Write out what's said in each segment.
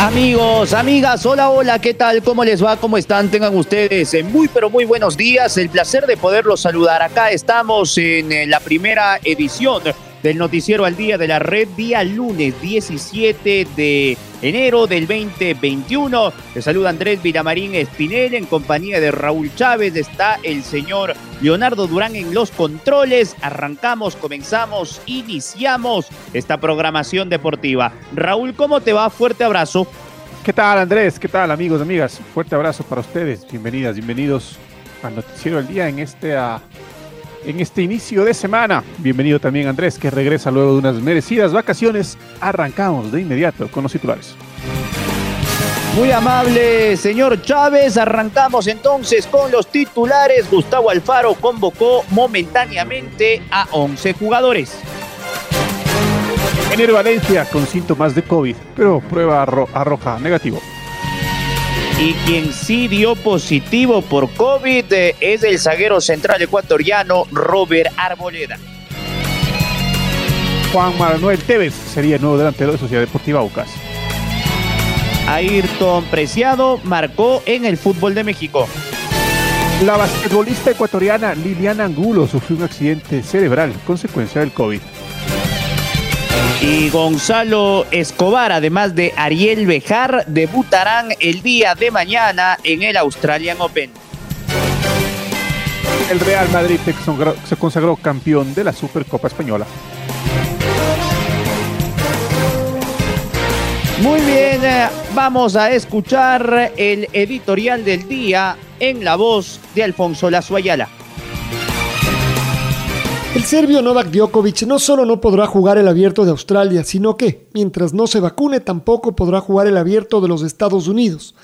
Amigos, amigas, hola, hola, ¿qué tal? ¿Cómo les va? ¿Cómo están? Tengan ustedes eh, muy, pero muy buenos días. El placer de poderlos saludar. Acá estamos en eh, la primera edición del Noticiero al Día de la Red, día lunes 17 de enero del 2021. Le saluda Andrés Villamarín Espinel en compañía de Raúl Chávez. Está el señor Leonardo Durán en los controles. Arrancamos, comenzamos, iniciamos esta programación deportiva. Raúl, ¿cómo te va? Fuerte abrazo. ¿Qué tal Andrés? ¿Qué tal amigos, amigas? Fuerte abrazo para ustedes. Bienvenidas, bienvenidos al Noticiero al Día en este... En este inicio de semana. Bienvenido también Andrés, que regresa luego de unas merecidas vacaciones. Arrancamos de inmediato con los titulares. Muy amable, señor Chávez. Arrancamos entonces con los titulares. Gustavo Alfaro convocó momentáneamente a 11 jugadores. Enero Valencia con síntomas de COVID, pero prueba arroja negativo. Y quien sí dio positivo por COVID eh, es el zaguero central ecuatoriano Robert Arboleda. Juan Manuel Tevez sería el nuevo delantero de Sociedad Deportiva Aucas. Ayrton Preciado marcó en el fútbol de México. La basquetbolista ecuatoriana Liliana Angulo sufrió un accidente cerebral consecuencia del COVID. Y Gonzalo Escobar, además de Ariel Bejar, debutarán el día de mañana en el Australian Open. El Real Madrid se consagró campeón de la Supercopa Española. Muy bien, eh, vamos a escuchar el editorial del día en la voz de Alfonso Lazo Ayala. El serbio Novak Djokovic no solo no podrá jugar el abierto de Australia, sino que, mientras no se vacune, tampoco podrá jugar el abierto de los Estados Unidos.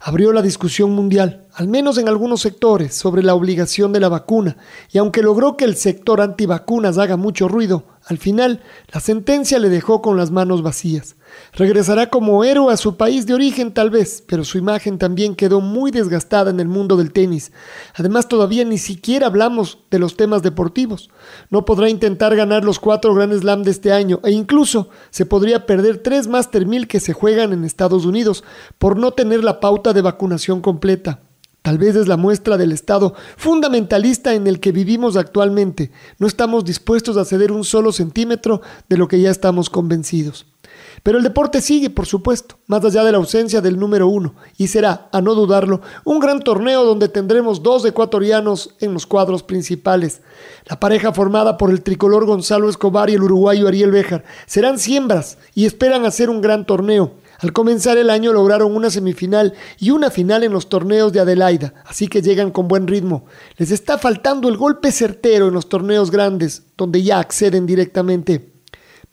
Abrió la discusión mundial, al menos en algunos sectores, sobre la obligación de la vacuna, y aunque logró que el sector antivacunas haga mucho ruido, al final la sentencia le dejó con las manos vacías. Regresará como héroe a su país de origen tal vez, pero su imagen también quedó muy desgastada en el mundo del tenis. Además todavía ni siquiera hablamos de los temas deportivos. No podrá intentar ganar los cuatro Grand Slam de este año e incluso se podría perder tres Master 1000 que se juegan en Estados Unidos por no tener la pauta de vacunación completa. Tal vez es la muestra del estado fundamentalista en el que vivimos actualmente. No estamos dispuestos a ceder un solo centímetro de lo que ya estamos convencidos. Pero el deporte sigue, por supuesto, más allá de la ausencia del número uno, y será, a no dudarlo, un gran torneo donde tendremos dos ecuatorianos en los cuadros principales. La pareja formada por el tricolor Gonzalo Escobar y el uruguayo Ariel Béjar serán siembras y esperan hacer un gran torneo. Al comenzar el año lograron una semifinal y una final en los torneos de Adelaida, así que llegan con buen ritmo. Les está faltando el golpe certero en los torneos grandes, donde ya acceden directamente.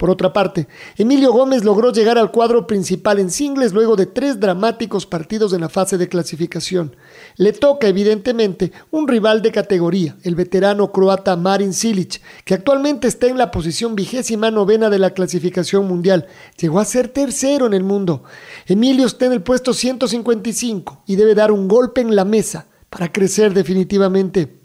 Por otra parte, Emilio Gómez logró llegar al cuadro principal en singles luego de tres dramáticos partidos en la fase de clasificación. Le toca, evidentemente, un rival de categoría, el veterano croata Marin Silic, que actualmente está en la posición vigésima novena de la clasificación mundial. Llegó a ser tercero en el mundo. Emilio está en el puesto 155 y debe dar un golpe en la mesa para crecer definitivamente.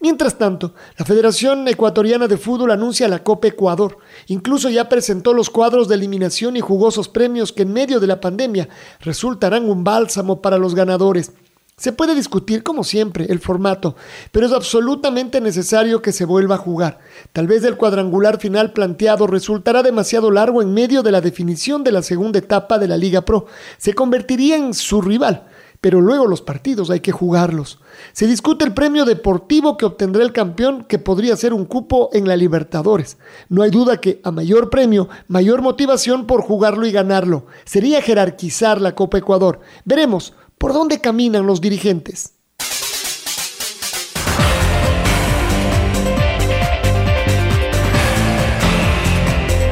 Mientras tanto, la Federación Ecuatoriana de Fútbol anuncia la Copa Ecuador. Incluso ya presentó los cuadros de eliminación y jugosos premios que en medio de la pandemia resultarán un bálsamo para los ganadores. Se puede discutir, como siempre, el formato, pero es absolutamente necesario que se vuelva a jugar. Tal vez el cuadrangular final planteado resultará demasiado largo en medio de la definición de la segunda etapa de la Liga Pro. Se convertiría en su rival pero luego los partidos hay que jugarlos. Se discute el premio deportivo que obtendrá el campeón, que podría ser un cupo en la Libertadores. No hay duda que a mayor premio, mayor motivación por jugarlo y ganarlo. Sería jerarquizar la Copa Ecuador. Veremos por dónde caminan los dirigentes.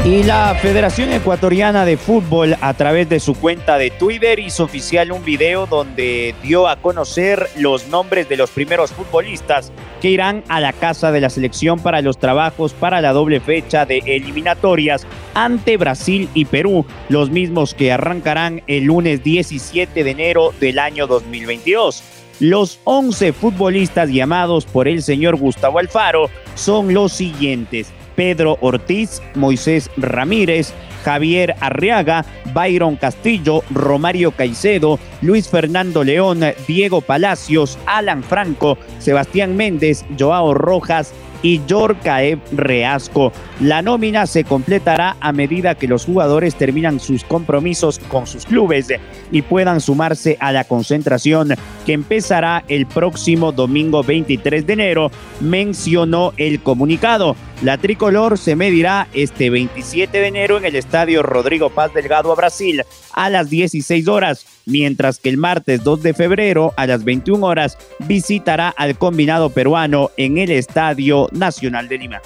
Y la Federación Ecuatoriana de Fútbol a través de su cuenta de Twitter hizo oficial un video donde dio a conocer los nombres de los primeros futbolistas que irán a la casa de la selección para los trabajos para la doble fecha de eliminatorias ante Brasil y Perú, los mismos que arrancarán el lunes 17 de enero del año 2022. Los 11 futbolistas llamados por el señor Gustavo Alfaro son los siguientes. Pedro Ortiz, Moisés Ramírez, Javier Arriaga, Byron Castillo, Romario Caicedo, Luis Fernando León, Diego Palacios, Alan Franco, Sebastián Méndez, Joao Rojas, y Yorcaev Reasco. La nómina se completará a medida que los jugadores terminan sus compromisos con sus clubes y puedan sumarse a la concentración que empezará el próximo domingo 23 de enero, mencionó el comunicado. La tricolor se medirá este 27 de enero en el estadio Rodrigo Paz Delgado a Brasil a las 16 horas, mientras que el martes 2 de febrero a las 21 horas visitará al combinado peruano en el Estadio Nacional de Lima.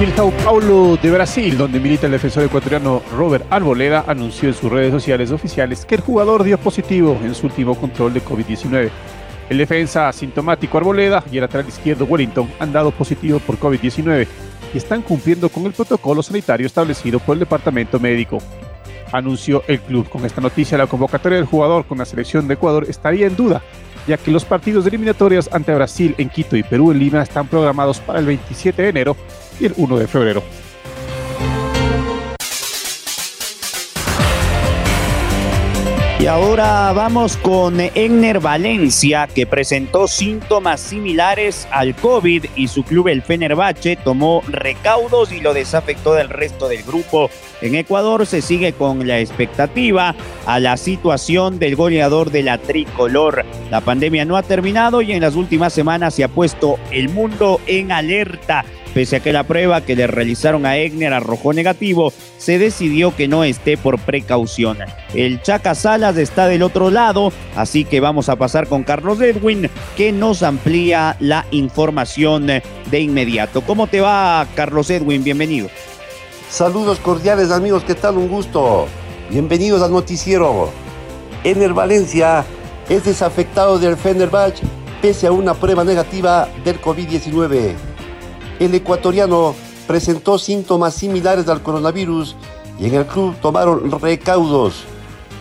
El Sao Paulo de Brasil, donde milita el defensor ecuatoriano Robert Arboleda, anunció en sus redes sociales oficiales que el jugador dio positivo en su último control de COVID-19. El defensa asintomático Arboleda y el lateral izquierdo Wellington han dado positivo por COVID-19 y están cumpliendo con el protocolo sanitario establecido por el departamento médico. Anunció el club. Con esta noticia, la convocatoria del jugador con la selección de Ecuador estaría en duda, ya que los partidos de eliminatorias ante Brasil en Quito y Perú en Lima están programados para el 27 de enero y el 1 de febrero. Ahora vamos con Egner Valencia, que presentó síntomas similares al COVID y su club, el Fenerbahce, tomó recaudos y lo desafectó del resto del grupo. En Ecuador se sigue con la expectativa a la situación del goleador de la tricolor. La pandemia no ha terminado y en las últimas semanas se ha puesto el mundo en alerta Pese a que la prueba que le realizaron a Egner arrojó negativo, se decidió que no esté por precaución. El Chaca Salas está del otro lado, así que vamos a pasar con Carlos Edwin, que nos amplía la información de inmediato. ¿Cómo te va, Carlos Edwin? Bienvenido. Saludos cordiales, amigos, ¿qué tal? Un gusto. Bienvenidos al noticiero. Ener Valencia es desafectado del Fenerbahce pese a una prueba negativa del COVID-19 el ecuatoriano presentó síntomas similares al coronavirus y en el club tomaron recaudos.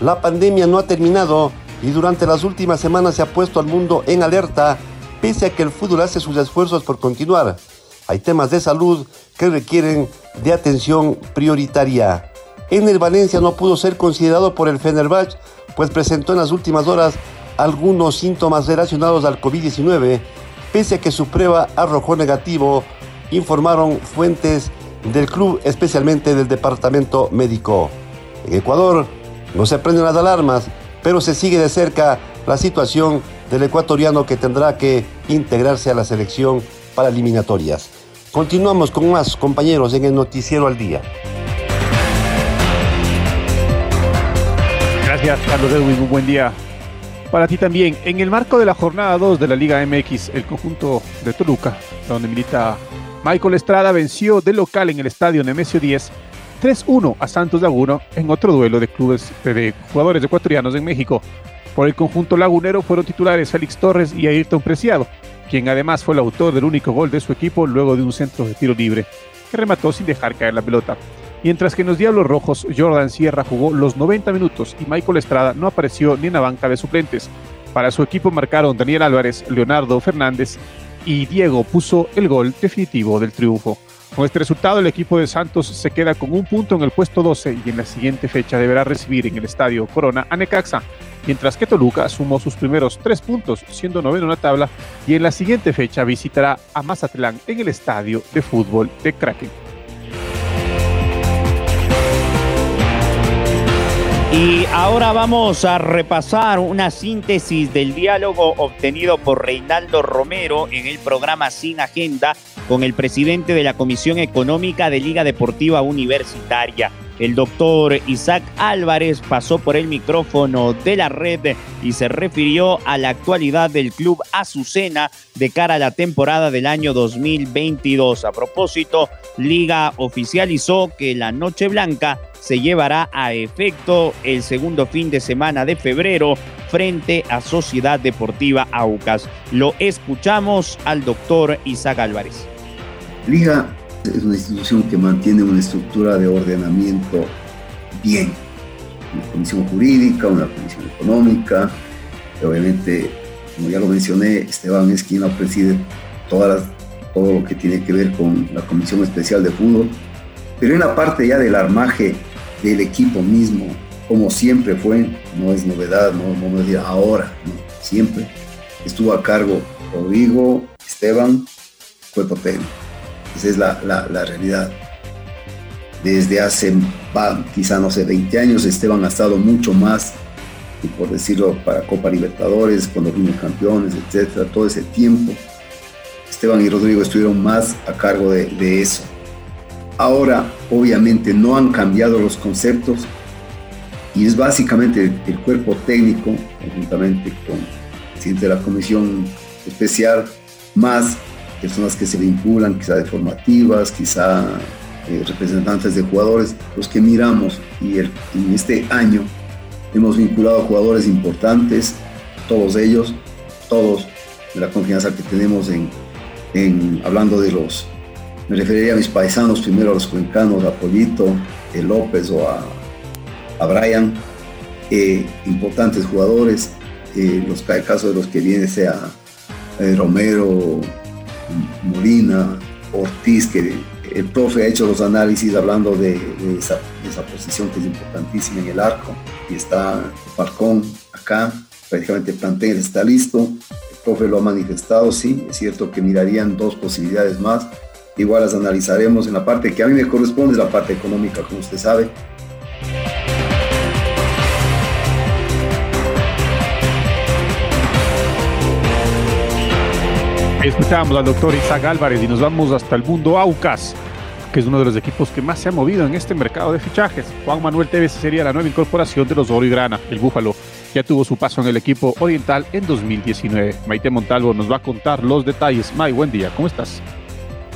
La pandemia no ha terminado y durante las últimas semanas se ha puesto al mundo en alerta, pese a que el fútbol hace sus esfuerzos por continuar. Hay temas de salud que requieren de atención prioritaria. En el Valencia no pudo ser considerado por el Fenerbahce, pues presentó en las últimas horas algunos síntomas relacionados al COVID-19, pese a que su prueba arrojó negativo informaron fuentes del club, especialmente del departamento médico. En Ecuador no se prenden las alarmas, pero se sigue de cerca la situación del ecuatoriano que tendrá que integrarse a la selección para eliminatorias. Continuamos con más compañeros en el Noticiero al Día. Gracias, Carlos Edwin. Un buen día para ti también. En el marco de la jornada 2 de la Liga MX, el conjunto de Toluca, donde milita Michael Estrada venció de local en el estadio Nemesio 10 3-1 a Santos Laguna en otro duelo de clubes de jugadores ecuatorianos en México. Por el conjunto lagunero fueron titulares Félix Torres y Ayrton Preciado, quien además fue el autor del único gol de su equipo luego de un centro de tiro libre, que remató sin dejar caer la pelota. Mientras que en los Diablos Rojos, Jordan Sierra jugó los 90 minutos y Michael Estrada no apareció ni en la banca de suplentes. Para su equipo marcaron Daniel Álvarez, Leonardo Fernández y Diego puso el gol definitivo del triunfo. Con este resultado, el equipo de Santos se queda con un punto en el puesto 12 y en la siguiente fecha deberá recibir en el estadio Corona a Necaxa, mientras que Toluca sumó sus primeros tres puntos, siendo noveno en la tabla, y en la siguiente fecha visitará a Mazatlán en el estadio de fútbol de Kraken. Y ahora vamos a repasar una síntesis del diálogo obtenido por Reinaldo Romero en el programa Sin Agenda con el presidente de la Comisión Económica de Liga Deportiva Universitaria. El doctor Isaac Álvarez pasó por el micrófono de la red y se refirió a la actualidad del club Azucena de cara a la temporada del año 2022. A propósito, Liga oficializó que la Noche Blanca se llevará a efecto el segundo fin de semana de febrero frente a Sociedad Deportiva Aucas. Lo escuchamos al doctor Isaac Álvarez. Liga es una institución que mantiene una estructura de ordenamiento bien. Una comisión jurídica, una comisión económica. obviamente, como ya lo mencioné, Esteban es quien la preside todas todo lo que tiene que ver con la comisión especial de fútbol. Pero en la parte ya del armaje del equipo mismo, como siempre fue, no es novedad, no, no es ahora, siempre estuvo a cargo Rodrigo, Esteban, cuerpo técnico. Esa es la, la, realidad. Desde hace, quizá no sé, 20 años, Esteban ha estado mucho más, y por decirlo, para Copa Libertadores, cuando fuimos campeones, etcétera, todo ese tiempo. Esteban y Rodrigo estuvieron más a cargo de, de eso. Ahora, obviamente, no han cambiado los conceptos y es básicamente el cuerpo técnico, conjuntamente con el presidente de la comisión especial, más personas que se vinculan, quizá de formativas, quizá eh, representantes de jugadores, los que miramos. Y en este año hemos vinculado jugadores importantes, todos ellos, todos de la confianza que tenemos en, en hablando de los, me referiría a mis paisanos, primero a los cuencanos, a Pollito, a López o a, a Brian, eh, importantes jugadores, eh, los caso de los que viene sea Romero, Molina, Ortiz, que el profe ha hecho los análisis hablando de, esa, posición que es importantísima en el arco, y está Falcón acá, prácticamente el está listo, el profe lo ha manifestado, sí, es cierto que mirarían dos posibilidades más, igual las analizaremos en la parte que a mí me corresponde, la parte económica, como usted sabe, Escuchamos al doctor Isaac Álvarez y nos vamos hasta el mundo Aucas, que es uno de los equipos que más se ha movido en este mercado de fichajes. Juan Manuel Tevez sería la nueva incorporación de los Oro y Grana. El Búfalo ya tuvo su paso en el equipo oriental en 2019. Maite Montalvo nos va a contar los detalles. May, buen día, ¿cómo estás?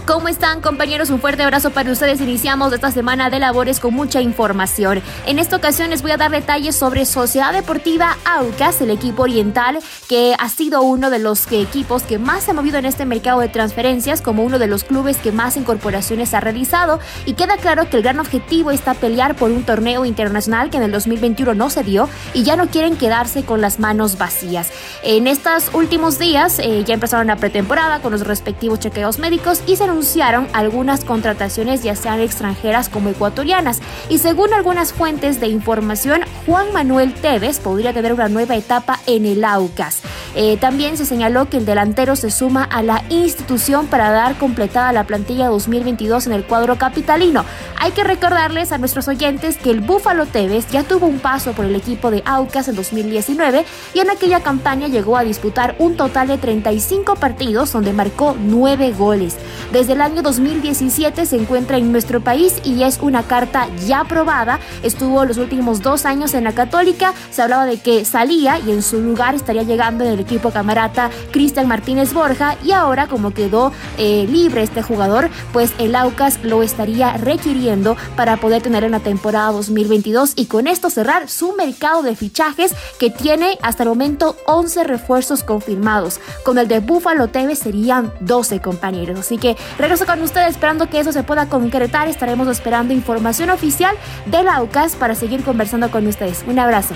¿Cómo están compañeros? Un fuerte abrazo para ustedes. Iniciamos esta semana de labores con mucha información. En esta ocasión les voy a dar detalles sobre Sociedad Deportiva Aucas, el equipo oriental, que ha sido uno de los equipos que más se ha movido en este mercado de transferencias, como uno de los clubes que más incorporaciones ha realizado. Y queda claro que el gran objetivo está pelear por un torneo internacional que en el 2021 no se dio y ya no quieren quedarse con las manos vacías. En estos últimos días eh, ya empezaron la pretemporada con los respectivos chequeos médicos y se anunciaron algunas contrataciones ya sean extranjeras como ecuatorianas y según algunas fuentes de información, Juan Manuel Tevez podría tener una nueva etapa en el Aucas. Eh, también se señaló que el delantero se suma a la institución para dar completada la plantilla 2022 en el cuadro capitalino. Hay que recordarles a nuestros oyentes que el Búfalo Tevez ya tuvo un paso por el equipo de Aucas en 2019 y en aquella campaña llegó a disputar un total de 35 partidos donde marcó 9 goles. Desde el año 2017 se encuentra en nuestro país y es una carta ya aprobada. Estuvo los últimos dos años en la Católica. Se hablaba de que salía y en su lugar estaría llegando en el equipo camarata Cristian Martínez Borja y ahora como quedó eh, libre este jugador, pues el Aucas lo estaría requiriendo para poder tener en la temporada 2022 y con esto cerrar su mercado de fichajes que tiene hasta el momento 11 refuerzos confirmados. Con el de Buffalo TV serían 12 compañeros. Así que Regreso con ustedes esperando que eso se pueda concretar. Estaremos esperando información oficial de la UCAS para seguir conversando con ustedes. Un abrazo.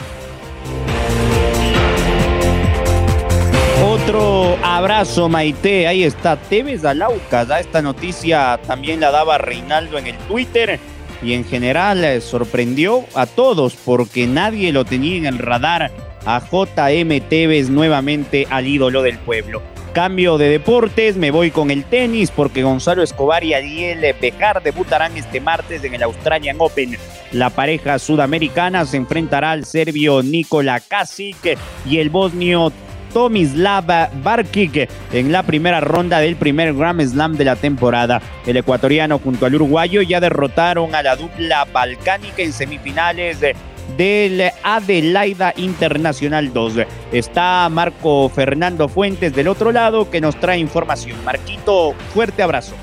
Otro abrazo, Maite. Ahí está Tevez Laucas. Esta noticia también la daba Reinaldo en el Twitter y en general eh, sorprendió a todos porque nadie lo tenía en el radar a JM Tevez nuevamente al ídolo del pueblo. Cambio de deportes, me voy con el tenis porque Gonzalo Escobar y Ariel Bejar debutarán este martes en el Australian Open. La pareja sudamericana se enfrentará al serbio Nikola Kasic y el bosnio Tomislav Barkic en la primera ronda del primer Grand Slam de la temporada. El ecuatoriano junto al uruguayo ya derrotaron a la dupla balcánica en semifinales de del Adelaida Internacional 2. Está Marco Fernando Fuentes del otro lado que nos trae información. Marquito, fuerte abrazo.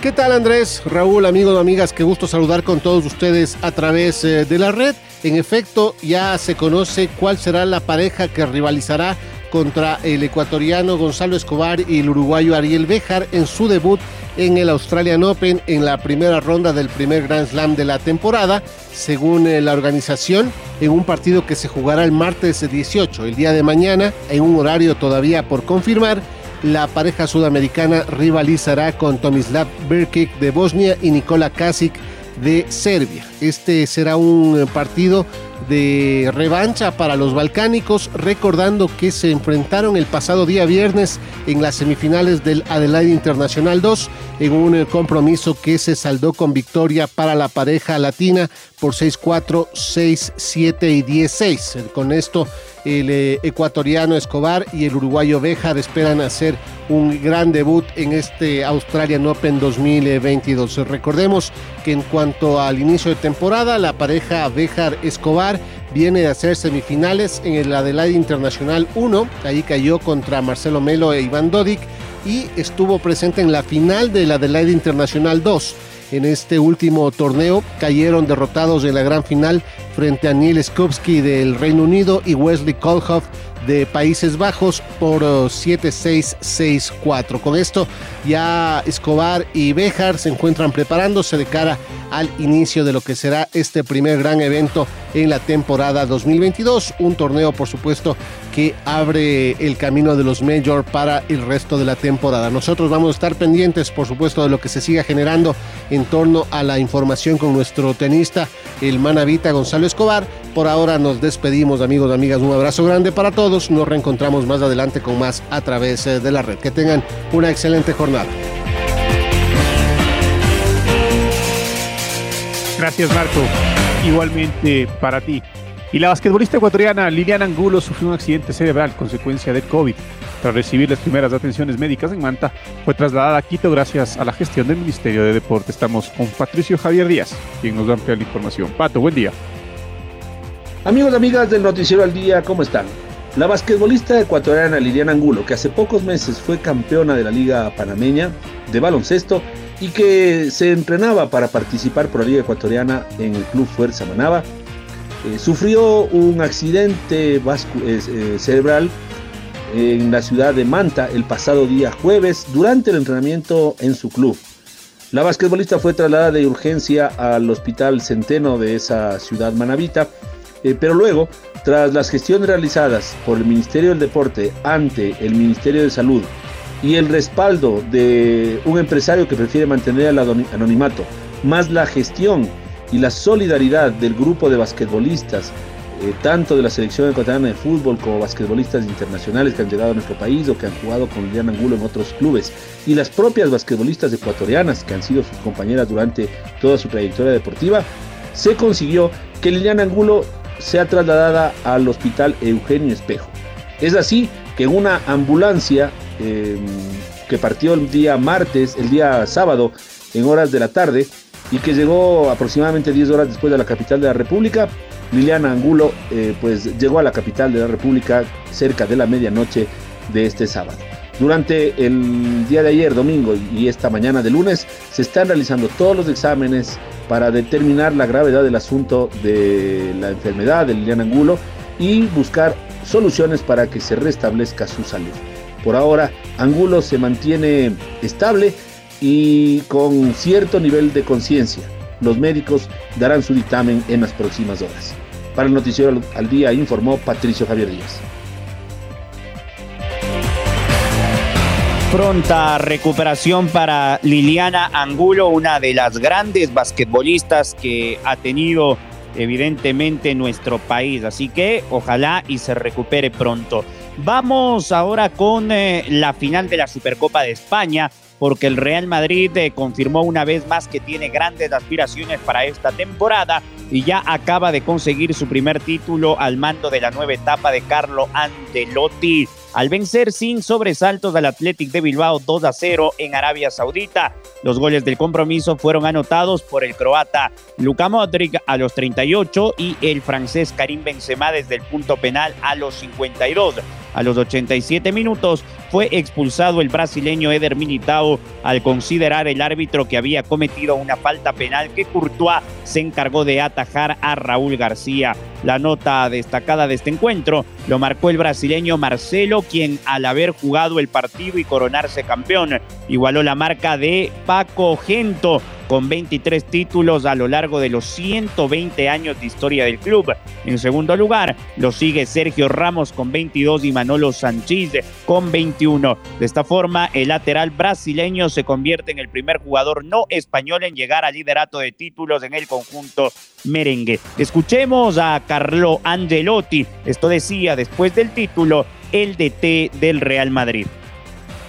¿Qué tal Andrés, Raúl, amigos, amigas? Qué gusto saludar con todos ustedes a través eh, de la red. En efecto, ya se conoce cuál será la pareja que rivalizará contra el ecuatoriano Gonzalo Escobar y el uruguayo Ariel Bejar en su debut en el Australian Open en la primera ronda del primer Grand Slam de la temporada, según eh, la organización, en un partido que se jugará el martes 18, el día de mañana, en un horario todavía por confirmar. La pareja sudamericana rivalizará con Tomislav Birkic de Bosnia y Nikola Kasic de Serbia. Este será un eh, partido de revancha para los balcánicos, recordando que se enfrentaron el pasado día viernes en las semifinales del Adelaide Internacional 2 en un eh, compromiso que se saldó con victoria para la pareja latina por 6-4, 6-7 y 10-6. Con esto el eh, ecuatoriano Escobar y el uruguayo Béjar esperan hacer un gran debut en este Australian Open 2022. Recordemos que en cuanto al inicio de temporada, la pareja Béjar Escobar viene de hacer semifinales en el Adelaide Internacional 1, ahí cayó contra Marcelo Melo e Iván Dodik y estuvo presente en la final del Adelaide Internacional 2 en este último torneo cayeron derrotados en la gran final frente a Neil Skupski del Reino Unido y Wesley Kolhoff de Países Bajos por 7-6-6-4. Con esto ya Escobar y Bejar se encuentran preparándose de cara al inicio de lo que será este primer gran evento en la temporada 2022. Un torneo, por supuesto, que abre el camino de los Major para el resto de la temporada. Nosotros vamos a estar pendientes, por supuesto, de lo que se siga generando en torno a la información con nuestro tenista, el manavita Gonzalo Escobar. Por ahora nos despedimos, amigos amigas. Un abrazo grande para todos. Nos reencontramos más adelante con más a través eh, de la red. Que tengan una excelente jornada. Gracias, Marco. Igualmente para ti. Y la basquetbolista ecuatoriana Liliana Angulo sufrió un accidente cerebral consecuencia del COVID. Tras recibir las primeras atenciones médicas en Manta, fue trasladada a Quito gracias a la gestión del Ministerio de Deporte. Estamos con Patricio Javier Díaz, quien nos da amplia la información. Pato, buen día. Amigos y amigas del Noticiero al Día, ¿cómo están? La basquetbolista ecuatoriana Liliana Angulo, que hace pocos meses fue campeona de la Liga Panameña de baloncesto y que se entrenaba para participar por la Liga Ecuatoriana en el Club Fuerza Manaba, eh, sufrió un accidente eh, cerebral en la ciudad de Manta el pasado día jueves durante el entrenamiento en su club. La basquetbolista fue trasladada de urgencia al Hospital Centeno de esa ciudad manabita, eh, pero luego, tras las gestiones realizadas por el Ministerio del Deporte ante el Ministerio de Salud y el respaldo de un empresario que prefiere mantener el anonimato, más la gestión y la solidaridad del grupo de basquetbolistas, eh, tanto de la selección ecuatoriana de fútbol como basquetbolistas internacionales que han llegado a nuestro país o que han jugado con Liliana Angulo en otros clubes, y las propias basquetbolistas ecuatorianas que han sido sus compañeras durante toda su trayectoria deportiva, se consiguió que Liliana Angulo sea trasladada al hospital Eugenio Espejo. Es así que una ambulancia em, que partió el día martes, el día sábado, en horas de la tarde, y que llegó aproximadamente 10 horas después de la capital de la República. Liliana Angulo eh, pues llegó a la capital de la República cerca de la medianoche de este sábado. Durante el día de ayer, domingo y esta mañana de lunes, se están realizando todos los exámenes para determinar la gravedad del asunto de la enfermedad de Liliana Angulo y buscar soluciones para que se restablezca su salud. Por ahora, Angulo se mantiene estable y con cierto nivel de conciencia. Los médicos darán su dictamen en las próximas horas. Para el Noticiero al Día informó Patricio Javier Díaz. Pronta recuperación para Liliana Angulo, una de las grandes basquetbolistas que ha tenido evidentemente nuestro país. Así que ojalá y se recupere pronto. Vamos ahora con eh, la final de la Supercopa de España, porque el Real Madrid eh, confirmó una vez más que tiene grandes aspiraciones para esta temporada y ya acaba de conseguir su primer título al mando de la nueva etapa de Carlo Ancelotti al vencer sin sobresaltos al Athletic de Bilbao 2 a 0 en Arabia Saudita. Los goles del compromiso fueron anotados por el croata Luka Modric a los 38 y el francés Karim Benzema desde el punto penal a los 52. A los 87 minutos fue expulsado el brasileño Eder Militao al considerar el árbitro que había cometido una falta penal que Courtois se encargó de atajar a Raúl García. La nota destacada de este encuentro lo marcó el brasileño Marcelo, quien al haber jugado el partido y coronarse campeón, igualó la marca de Paco Gento con 23 títulos a lo largo de los 120 años de historia del club. En segundo lugar, lo sigue Sergio Ramos con 22 y Manolo Sanchís con 21. De esta forma, el lateral brasileño se convierte en el primer jugador no español en llegar al liderato de títulos en el conjunto merengue. Escuchemos a Carlo Angelotti. Esto decía después del título el DT del Real Madrid.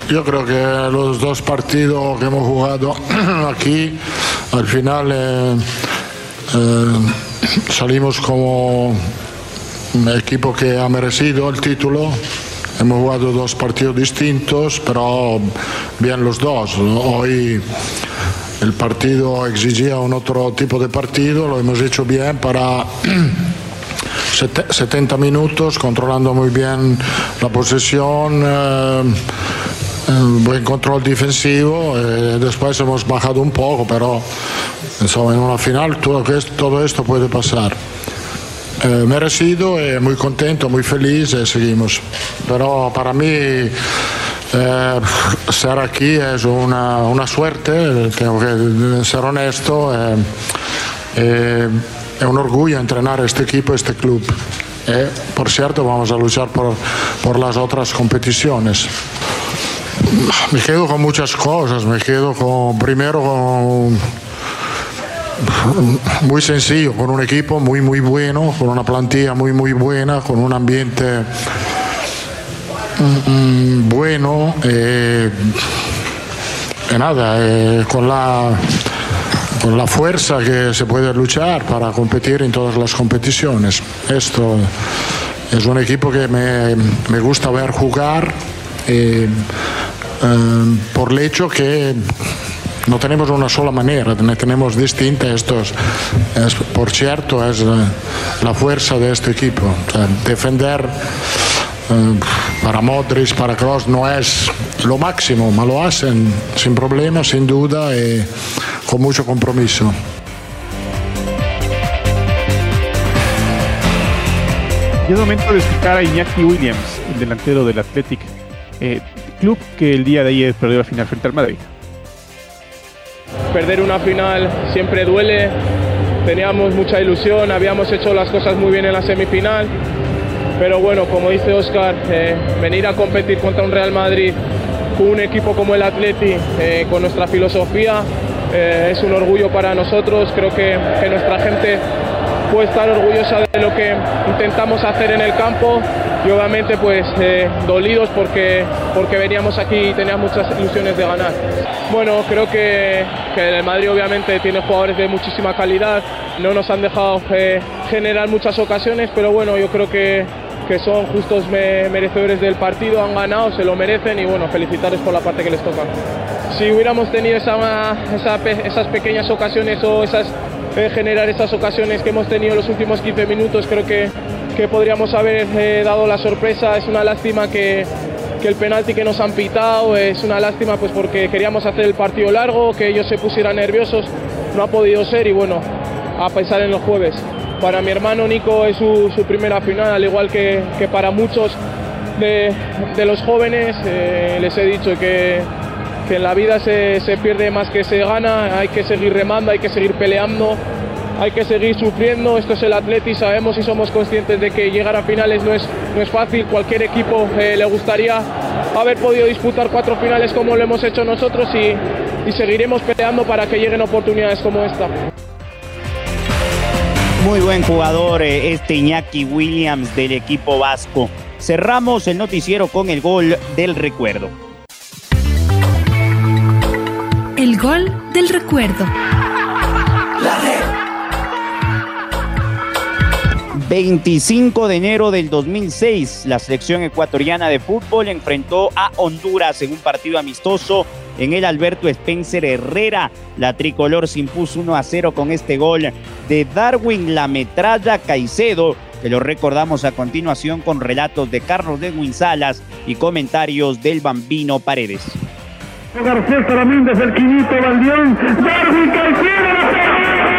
Yo creo que los dos partidos que hemos jugado aquí, al final eh, eh, salimos como un equipo que ha merecido el título. Hemos jugado dos partidos distintos, pero bien los dos. Hoy el partido exigía un otro tipo de partido, lo hemos hecho bien para 70 minutos, controlando muy bien la posesión. Eh, buen control defensivo, eh, después hemos bajado un poco, pero en una final todo, todo esto puede pasar. Eh, merecido, eh, muy contento, muy feliz y seguimos. Pero para mí eh, estar aquí es una, una, suerte, tengo que ser honesto, es un orgullo entrenar este equipo, este club. por cierto, vamos a luchar por, por las otras competiciones. Me quedo con muchas cosas, me quedo con, primero con muy sencillo, con un equipo muy muy bueno, con una plantilla muy muy buena, con un ambiente mm, bueno, eh, nada, eh, con la con la fuerza que se puede luchar para competir en todas las competiciones. Esto es un equipo que me, me gusta ver jugar. Eh, Em, por el hecho que no tenemos una sola manera, tenemos distintas. Esto es, por cierto, es eh, la fuerza de este equipo. defender em, para Modric, para Kroos no es lo máximo, pero lo hacen sin problema, sin duda y con mucho compromiso. Y es momento de escuchar a Iñaki Williams, el delantero del Athletic. Eh, club que el día de ayer perdió la final frente al Madrid. Perder una final siempre duele, teníamos mucha ilusión, habíamos hecho las cosas muy bien en la semifinal, pero bueno, como dice Oscar, eh, venir a competir contra un Real Madrid con un equipo como el Atleti, eh, con nuestra filosofía, eh, es un orgullo para nosotros, creo que, que nuestra gente puede estar orgullosa de lo que intentamos hacer en el campo y obviamente pues eh, dolidos porque, porque veníamos aquí y teníamos muchas ilusiones de ganar. Bueno, creo que, que, el Madrid obviamente tiene jugadores de muchísima calidad, no nos han dejado eh, generar muchas ocasiones, pero bueno, yo creo que, que son justos merecedores del partido, han ganado, se lo merecen y bueno, felicitarles por la parte que les toca. Si hubiéramos tenido esa, esas pequeñas ocasiones o esas eh, generar esas ocasiones que hemos tenido en los últimos 15 minutos, creo que que podríamos haber eh, dado la sorpresa. Es una lástima que, que, el penalti que nos han pitado, es una lástima pues porque queríamos hacer el partido largo, que ellos se pusieran nerviosos, no ha podido ser y bueno, a pensar en los jueves. Para mi hermano Nico es su, primera final, al igual que, que para muchos de, de los jóvenes, eh, les he dicho que, que en la vida se, se pierde más que se gana, hay que seguir remando, hay que seguir peleando hay que seguir sufriendo, esto es el Atleti, sabemos y somos conscientes de que llegar a finales no es, no es fácil, cualquier equipo eh, le gustaría haber podido disputar cuatro finales como lo hemos hecho nosotros y, y seguiremos peleando para que lleguen oportunidades como esta. Muy buen jugador eh, este Iñaki Williams del equipo vasco. Cerramos el noticiero con el gol del recuerdo. El gol del recuerdo. 25 de enero del 2006, la selección ecuatoriana de fútbol enfrentó a Honduras en un partido amistoso en el Alberto Spencer Herrera. La tricolor se impuso 1 a 0 con este gol de Darwin La Metralla Caicedo, que lo recordamos a continuación con relatos de Carlos de Guinsalas y comentarios del Bambino Paredes. Garcés el Quinito Darwin Caicedo,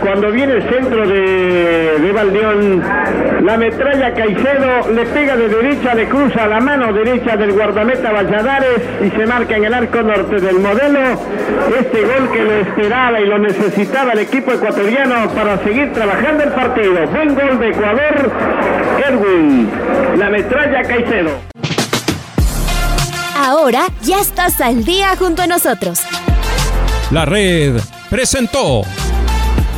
cuando viene el centro de, de Valdión, la metralla Caicedo le pega de derecha, le cruza la mano derecha del guardameta Valladares y se marca en el arco norte del modelo este gol que lo esperaba y lo necesitaba el equipo ecuatoriano para seguir trabajando el partido. Buen gol de Ecuador, Erwin, la metralla Caicedo. Ahora ya estás al día junto a nosotros. La red presentó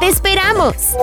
¡Te esperamos!